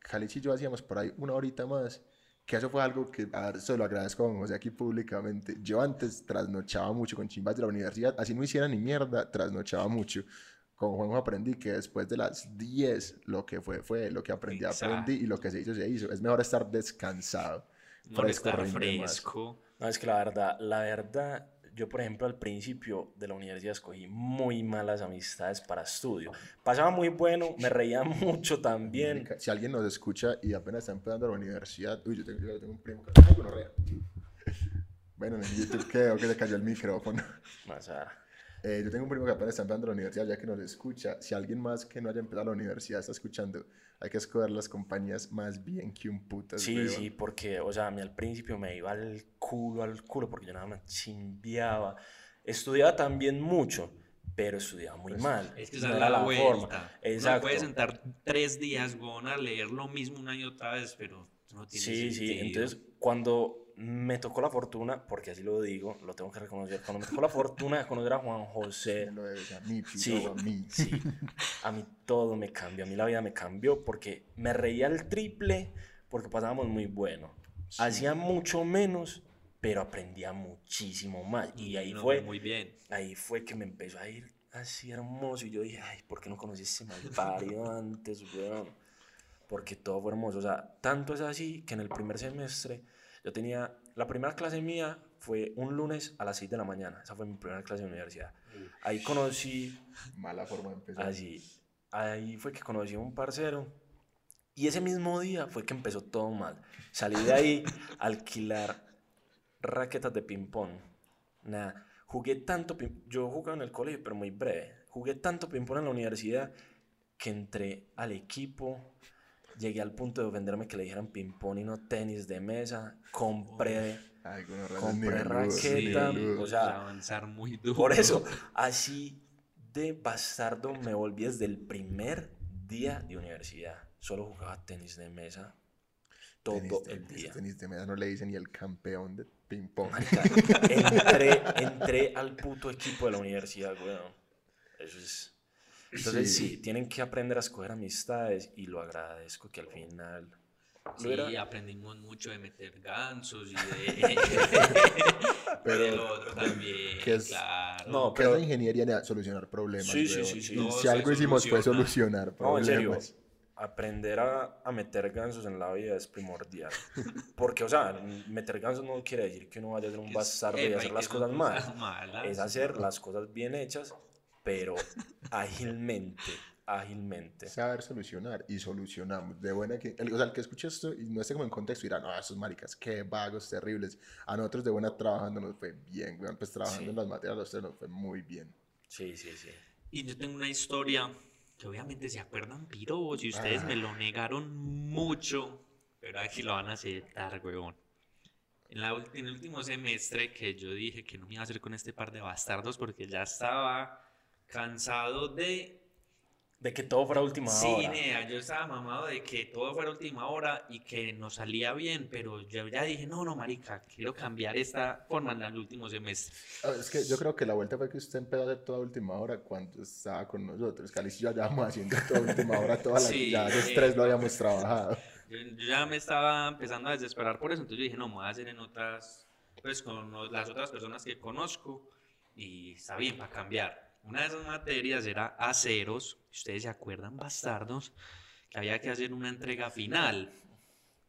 Calich y yo hacíamos por ahí una horita más. Que eso fue algo que a ver, se lo agradezco a Juan José aquí públicamente. Yo antes trasnochaba mucho con chimbas de la universidad, así no hiciera ni mierda, trasnochaba mucho. Con Juan aprendí que después de las 10 lo que fue fue, lo que aprendí Exacto. aprendí y lo que se hizo se hizo. Es mejor estar descansado. Fresco, Molestar más. fresco. No, es que la verdad, la verdad, yo por ejemplo al principio de la universidad escogí muy malas amistades para estudio. Pasaba muy bueno, me reía mucho también. Si alguien nos escucha y apenas está empezando la universidad, uy, yo tengo, yo tengo un primo que... Ay, gonorrea. Bueno, en el YouTube creo que le cayó el micrófono. O sea, Eh, yo tengo un primo que apenas está empezando la universidad, ya que nos escucha. Si alguien más que no haya empezado la universidad está escuchando, hay que escoger las compañías más bien que un putas. sí, weón. sí, porque, o sea, a mí al principio me iba al culo, al culo, porque yo nada más chimbeaba. Estudiaba también mucho, pero estudiaba muy Pues, mal. Es que no esa es era la, la vuelta. forma. Uno Exacto. puede sentar tres días, weón, a leer lo mismo una y otra vez, pero no tiene Sí, sí, sentido. entonces cuando me tocó la fortuna, porque así lo digo, lo tengo que reconocer, cuando me tocó la fortuna de conocer a Juan José, Me lo debes a mí, Sí, a mí. sí, a mí todo me cambió, a mí la vida me cambió porque me reía el triple porque pasábamos muy bueno. hacía mucho menos, pero aprendía muchísimo más. Y ahí No, fue, Muy bien. ahí fue que me empezó a ir así hermoso. Y yo dije, ay, ¿por qué no conocí ese malparido antes, weón? Porque todo fue hermoso. O sea, tanto es así que en el primer semestre yo tenía, la primera clase mía fue un lunes a las 6 de la mañana. Esa fue mi primera clase de universidad. Ahí conocí Mala forma de empezar. Así, ahí fue que conocí a un parcero. Y ese mismo día fue que empezó todo mal. Salí de ahí a alquilar raquetas de ping-pong. Nada, jugué tanto. Yo jugaba en el colegio, pero muy breve. Jugué tanto ping-pong en la universidad que entré al equipo. Llegué al punto de ofenderme que le dijeran ping-pong y no tenis de mesa. Compré. Ay, Compré raqueta, o sea, avanzar muy duro. Por eso, así de bastardo me volví desde el primer día de universidad. Solo jugaba tenis de mesa todo Tenis el día. Tenis de mesa no le dicen ni el campeón de ping pong. Marica, entré, entré al puto equipo de la universidad, weón. Eso es. Entonces, sí. Sí. tienen que aprender a escoger amistades y lo agradezco que al final. Sí, era- aprendimos mucho de meter gansos y de, Pero- del otro también, que es- claro. No, Que es pero- la ingeniería de solucionar problemas. Sí, sí, sí, sí. Si algo hicimos fue soluciona. solucionar No, en problemas. serio. Aprender a, a meter gansos en la vida es primordial. Porque, o sea, meter gansos no quiere decir que uno vaya a ser un Es- bastardo y hacer las cosas mal. malas. Es hacer las cosas bien hechas, pero ágilmente, ágilmente. Saber solucionar y solucionamos. De buena que, el, o sea, el que escuche esto y no esté como en contexto dirá, no, esos maricas, qué vagos terribles. A nosotros de buena trabajando nos fue bien, weón. Pues trabajando Sí. en las materias a ustedes nos fue muy bien. Sí, sí, sí. Y yo tengo una historia que obviamente se acuerdan pirobos y ustedes Ah. me lo negaron mucho, pero aquí lo van a aceptar, huevón. En, la, en el último semestre que yo dije que no me iba a hacer con este par de bastardos porque ya estaba cansado de De que todo fuera última Sí, hora. nea, yo estaba mamado de que todo fuera última hora y que nos salía bien, pero yo ya dije, no, no, marica, quiero cambiar esta forma en el último semestre. Ah, Es que yo creo que la vuelta fue que usted empezó a hacer toda última hora cuando estaba con nosotros. Cali y yo ya llevamos haciendo toda última hora, toda la, Sí, ya los eh. tres lo habíamos trabajado. Yo, yo ya me estaba empezando a desesperar por eso, entonces yo dije, no, me voy a hacer en otras, pues con las otras personas que conozco y está bien para cambiar. Una de esas materias era aceros, ustedes se acuerdan, bastardos, que había que hacer una entrega final.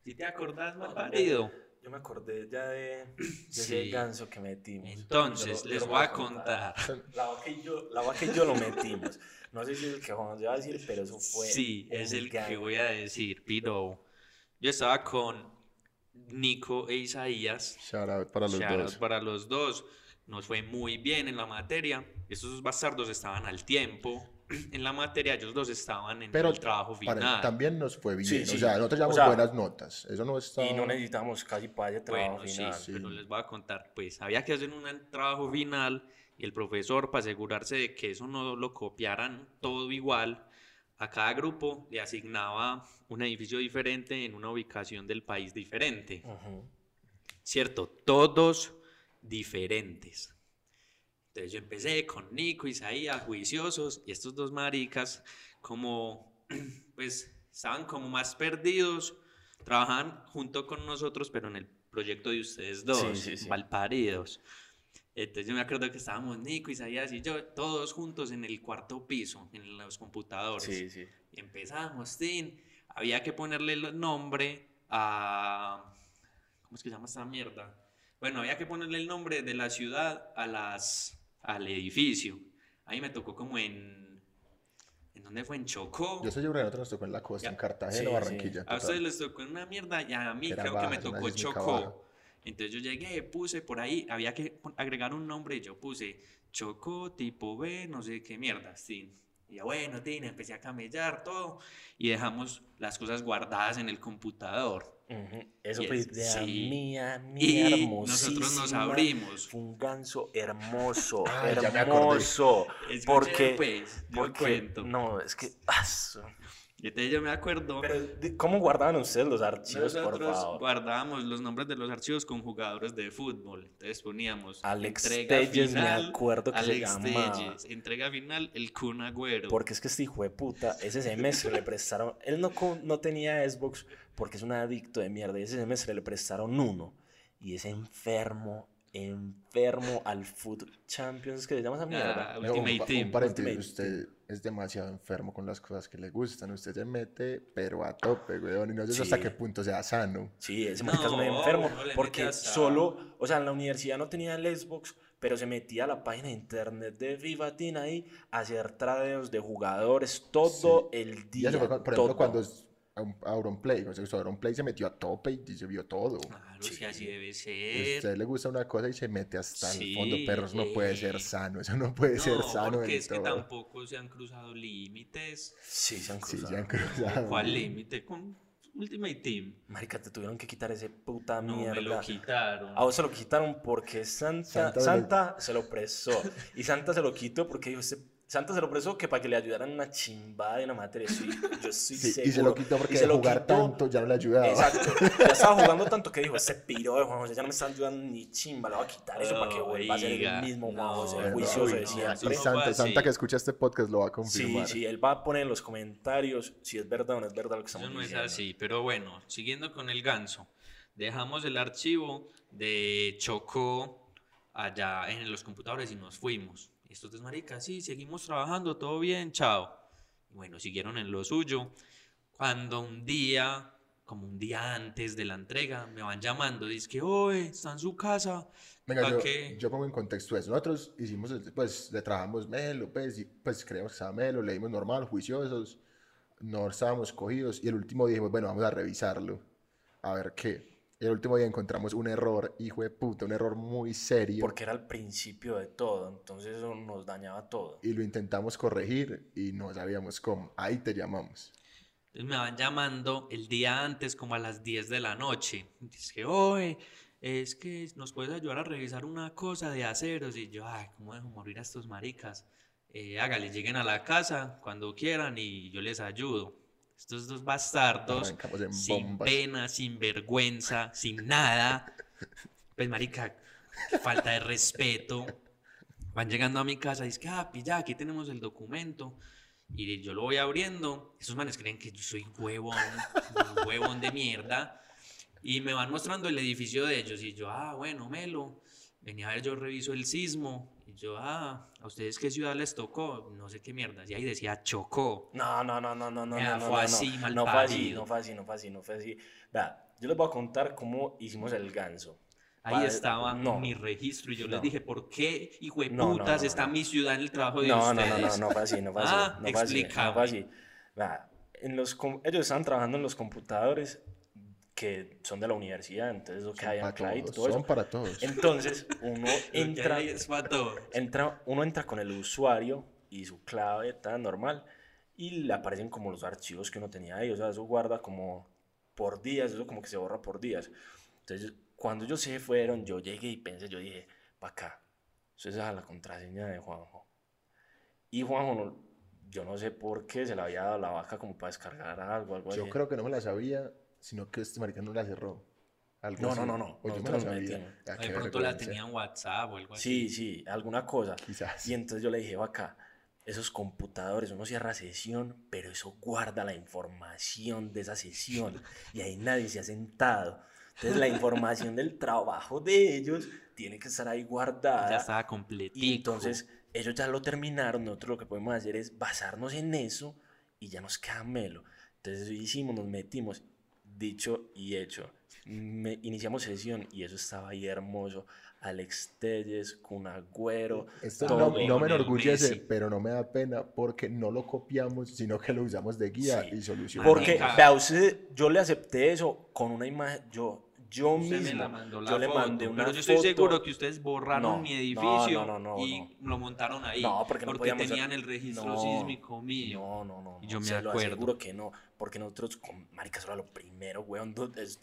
¿Sí te acordás, mal parido? Yo me acordé ya de, de Sí. ese ganso que metimos. Entonces, Yo lo- yo les lo voy a contar. La vaca y yo, la vaca y yo lo metimos. No sé si es el que Juan se va a decir, pero eso fue. Sí, es el que voy a decir, Piro. Yo estaba con Nico e Isaías. Shout out para los Shout out dos. para los dos. Nos fue muy bien en la materia. Estos dos bastardos estaban al tiempo. En la materia, ellos dos estaban en Pero el trabajo para- final. también nos fue bien. Sí, O sí. sea, nosotros llevamos O sea, buenas notas. Eso no está. Y no necesitamos casi para ese trabajo Bueno, sí, final. pero les voy a contar, pues había que hacer un trabajo final y el profesor, para asegurarse de que eso no lo copiaran todo igual, a cada grupo le asignaba un edificio diferente en una ubicación del país diferente. ¿Cierto? Todos diferentes. Entonces yo empecé con Nico, Isaías, juiciosos, y estos dos maricas, como, pues, estaban como más perdidos, trabajaban junto con nosotros, pero en el proyecto de ustedes dos, Sí, sí, sí. malparidos. Entonces yo me acuerdo que estábamos Nico, Isaías y yo, todos juntos en el cuarto piso, en los computadores. Y empezamos, tin, había que ponerle el nombre a... ¿Cómo es que se llama esta mierda? Bueno, había que ponerle el nombre de la ciudad a las, al edificio. Ahí me tocó como en... ¿En dónde fue? En Chocó. Yo que a nosotros nos tocó en la costa, Ya. en Cartagena Sí, o sí. Barranquilla. A ustedes les tocó en una mierda y a mí Era creo que me baja, tocó Chocó. baja. Entonces yo llegué, puse por ahí, había que agregar un nombre y yo puse Chocó, tipo B, no sé qué mierda, sí. Y ya, bueno, tin, empecé a camellar todo y dejamos las cosas guardadas en el computador. Eso Y fue es- idea sí. mía, Y mía, nosotros nos abrimos. Fue un ganso hermoso, Ay, ya me hermoso. Porque, pues, porque no, es que ah, Y entonces yo me acuerdo. Pero, ¿cómo guardaban ustedes los archivos, por Nosotros favor? guardábamos los nombres de los archivos con jugadores de fútbol. Entonces poníamos Alex entrega Telles, me final, acuerdo que se Alex llamaba. Telles, entrega final, el Kun Agüero. Porque es que este hijo de puta, ese semestre le prestaron. Él no, no tenía Xbox porque es un adicto de mierda. Y ese semestre le prestaron uno. Y es enfermo, enfermo al Food Champions, que se llama esa mierda. Ah, un, Ultimate Team. un Ultimate usted es demasiado enfermo con las cosas que le gustan. Usted se mete, pero a tope, weón. Y no sé Sí. hasta qué punto sea sano. Sí, ese marica es No, enfermo. no Porque solo, o sea, en la universidad no tenía el Xbox, pero se metía a la página de internet de FIFA Team ahí a hacer tradeos de jugadores todo el Y día. eso fue, cu- por ejemplo, todo. cuando Auronplay, o sea, Auronplay se metió a tope y se vio todo. Claro, Sí. si así debe A ser. usted le gusta una cosa y se mete hasta el fondo, pero eso no puede ser sano, eso no puede ser No, sano porque es que todo. tampoco se han cruzado límites. Sí, se han Sí, cruzado. se han cruzado. ¿Cuál límite? Con Ultimate Team. Marica, te tuvieron que quitar ese puta No, mierda. me lo quitaron. A vos se lo quitaron porque Santa, Santa se lo prestó. Y Santa se lo quitó porque dijo, "Este- Santa se lo prestó que para que le ayudaran una chimbada de una materia. Sí, yo estoy Sí, seguro. y se lo quitó porque Y se de lo jugar quitó- tanto ya no le ayudaba. Exacto. Ya estaba jugando tanto que dijo, este piro de Juan José ya no me está ayudando ni chimba, le voy a quitar eso para que vuelva a ser el mismo Juan no, José, juicioso de sí, siempre. Santa, Santa que escucha este podcast lo va a Sí, confirmar. sí, él va a poner en los comentarios si es verdad o no es verdad lo que estamos Eso no es diciendo. así, pero bueno, siguiendo con el ganso, dejamos el archivo de Chocó allá en los computadores y nos fuimos. Estos dos maricas, sí, seguimos trabajando, todo bien, chao. Y bueno, siguieron en lo suyo. Cuando un día, como un día antes de la entrega, me van llamando, dice que, oye, está en su casa. Venga, ¿pa' yo, qué?". yo pongo en contexto eso. Nosotros hicimos, pues, le trabajamos Melo, pues, y, pues creemos que estaba Melo, leímos normal, juiciosos, no estábamos cogidos, y el último día dijimos, bueno, vamos a revisarlo, a ver qué. El último día encontramos un error, hijo de puta, un error muy serio, Porque era el principio de todo, entonces eso nos dañaba todo. y lo intentamos corregir y no sabíamos cómo. Ahí te llamamos. Entonces me van llamando el día antes, como a las 10 de la noche. Dice que, oye, es que nos puedes ayudar a revisar una cosa de aceros. Y yo, ay, ¿cómo dejo morir a estos maricas? Eh, hágale, lleguen a la casa cuando quieran y yo les ayudo. Estos dos bastardos, sin pena, sin vergüenza, sin nada. Pues, marica, falta de respeto. Van llegando a mi casa y es que, ah, pilla, aquí tenemos el documento. Y yo lo voy abriendo. Esos manes creen que yo soy huevón, un huevón de mierda. Y me van mostrando el edificio de ellos. Y yo, ah, bueno, Melo, venía a ver, yo reviso el sismo. Yo, ah, ¿a ustedes qué ciudad les tocó? No sé qué mierda. Y ahí decía Chocó. No, no, no, no, no, no, no, no, fue no, así, no, no fue así, no fue así, no fue así, no fue así. Vea, yo les voy a contar cómo hicimos el ganso. Ahí Pa- estaba no. mi registro. Y yo No. les dije, ¿por qué, hijo de No, no, putas, no, está no. mi ciudad en el trabajo de No, no, ustedes? no, no, no fue así, no fue así, Ah, no fue así, no fue así. Vea, en los, ellos estaban trabajando en los computadores que son de la universidad, entonces lo que hay en para Clyde, todo eso. son para todos. Entonces, uno entra, es pa' todos. entra, uno entra con el usuario y su clave tan normal y le aparecen como los archivos que uno tenía ahí, o sea, eso guarda como por días, eso como que se borra por días. Entonces, cuando ellos se fueron, yo llegué y pensé, yo dije, pa' acá, eso es la contraseña de Juanjo. Y Juanjo, no- yo no sé por qué se le había dado la vaca como para descargar algo, algo Yo así. creo que no me la sabía, sino que este marica no la cerró. Algo No, así. no, no, no, O yo me la sabía. Ah, De pronto la vergüenza. tenía en WhatsApp o algo así. Sí, sí, alguna cosa. Quizás. Y entonces yo le dije, vaca, esos computadores, uno cierra sesión, pero eso guarda la información de esa sesión y ahí nadie se ha sentado. Entonces la información del trabajo de ellos tiene que estar ahí guardada. Ya estaba completico. Y entonces ellos ya lo terminaron, nosotros lo que podemos hacer es basarnos en eso y ya nos queda melo. Entonces hicimos, nos metimos, dicho y hecho. Me- iniciamos sesión y eso estaba ahí hermoso. Alex Telles, Kun Agüero, Esto todo no, no me enorgullece, Messi. pero no me da pena porque no lo copiamos, sino que lo usamos de guía Sí. y solución. Porque, vea, usted, yo le acepté eso con una imagen, yo, yo Usted me mismo, la mandó la yo le mandé una pero yo estoy foto. seguro que ustedes borraron No, mi edificio no, no, no, y lo montaron ahí. No, porque no podíamos- tenían el registro No, sísmico mío. No, no, no. Y yo no, me se lo acuerdo. aseguro que no. Porque nosotros, con marica, eso era lo primero, weón.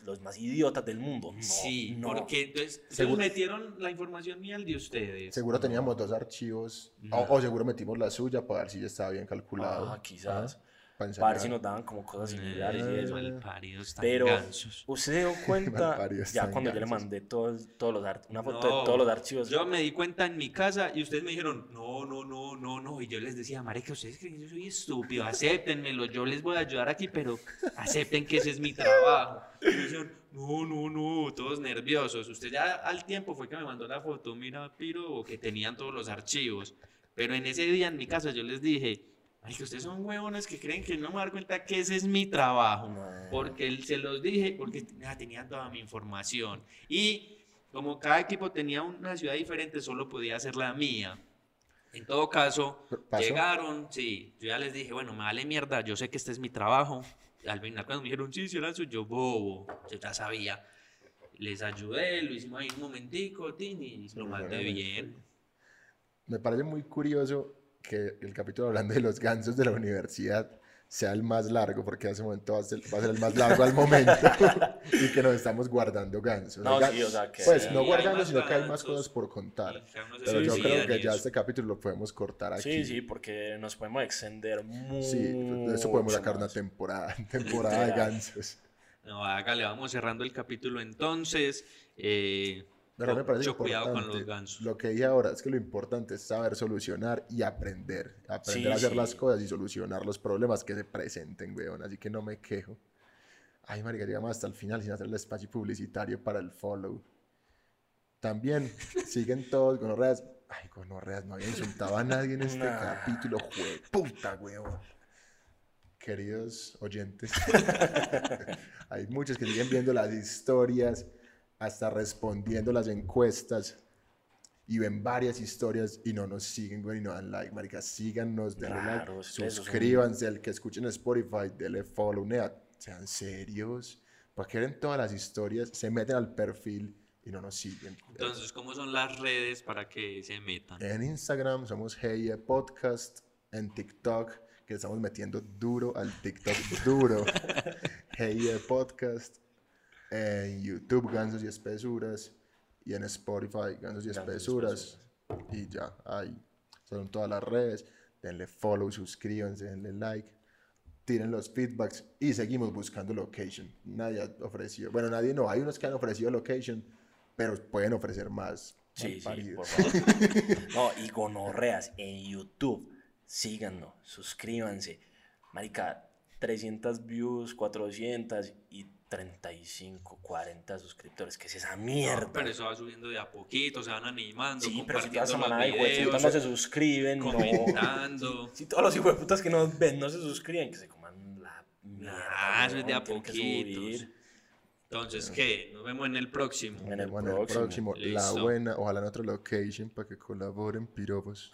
Los más idiotas del mundo. No, sí, no. porque entonces Seguro- metieron la información mía al de ustedes. Seguro teníamos dos archivos, No. o, o seguro metimos la suya para ver si ya estaba bien calculado. Ah, quizás. Pa' Parce enseñar. nos daban como cosas similares y eso. Malparidos tan Pero gansos. usted se dio cuenta, ya cuando yo le gansos. mandé todos, todos los una foto No, de todos los archivos. Yo me di cuenta en mi casa y ustedes me dijeron, no, no, no, no, no. Y yo les decía, marica, ustedes creen que yo soy estúpido, acéptenmelo, yo les voy a ayudar aquí, pero acepten que ese es mi trabajo. Y me decían, no, no, no, todos nerviosos. Usted ya al tiempo fue que me mandó la foto, mira, piro, que tenían todos los archivos. Pero en ese día en mi casa yo les dije, marica, ustedes son huevones que creen que no me voy a dar cuenta que ese es mi trabajo. Porque él- se los dije, porque ya tenía toda mi información. Y como cada equipo tenía una ciudad diferente, solo podía ser la mía. En todo caso, ¿Pasó? llegaron, sí, yo ya les dije, bueno, me vale mierda, yo sé que este es mi trabajo. Y al final cuando me dijeron, sí, sí, era eso, yo bobo, yo ya sabía. Les ayudé, lo hicimos ahí un momentico, tin, y lo mandé bien. Me parece muy curioso que el capítulo hablando de los gansos de la universidad sea el más largo, porque en ese momento va a ser, va a ser el más largo al momento y que nos estamos guardando gansos. No, sí, o sea, que- Pues Sí, no guardando, sino que hay más cosas por contar. Pero yo suicida creo que ya eso. este capítulo lo podemos cortar aquí. Sí, sí, porque nos podemos extender mucho. Sí, de eso podemos sacar una más. temporada, temporada de gansos. No, hágale, vamos cerrando el capítulo entonces. Eh, Pero me parece mucho cuidado con los gansos. Lo que dije ahora es que lo importante es saber solucionar y aprender. Aprender Sí, a hacer sí. las cosas y solucionar los problemas que se presenten, weón. Así que no me quejo. Ay, marica, llegamos hasta el final sin hacer el espacio publicitario para el follow. También siguen todos gonorreas. Ay, gonorreas, no había insultado a nadie en este Nah. capítulo. Jue puta, weón. Queridos oyentes, hay muchos que siguen viendo las historias, hasta respondiendo las encuestas y ven varias historias y no nos siguen, güey, y no dan like, marica, síganos, denle Claro, like, suscríbanse, el que escuchen Spotify, denle follow, nea, sean serios, para que ven todas las historias, se meten al perfil y no nos siguen. Entonces, ¿cómo son las redes para que se metan? En Instagram somos Hey Podcast, en TikTok, que estamos metiendo duro al TikTok, duro. Hey Podcast, en YouTube Gansos y Espesuras, y en Spotify Gansos y Espesuras. Y ya, ahí son todas las redes. Denle follow, suscríbanse, denle like, tiren los feedbacks y seguimos buscando location. Nadie ha ofrecido, bueno, nadie no, hay unos que han ofrecido location, pero pueden ofrecer más. Sí, sí, por favor. No, y gonorreas en YouTube. Síganos, suscríbanse. Marica, 300 views, 400 y 35, 40 suscriptores. ¿Qué es esa mierda? Pero eso va subiendo de a poquito, se van animando, Sí, pero si toda compartiendo semana los de no se videos, suscriben, no. comentando. Si todos los hijueputas que nos ven no se suscriben, que se coman la mierda. Nah, eso es de a que poquitos. Entonces, ¿qué? Nos vemos en el próximo. En el Bueno, próximo. La Listo. buena, ojalá en otra location para que colaboren piropos.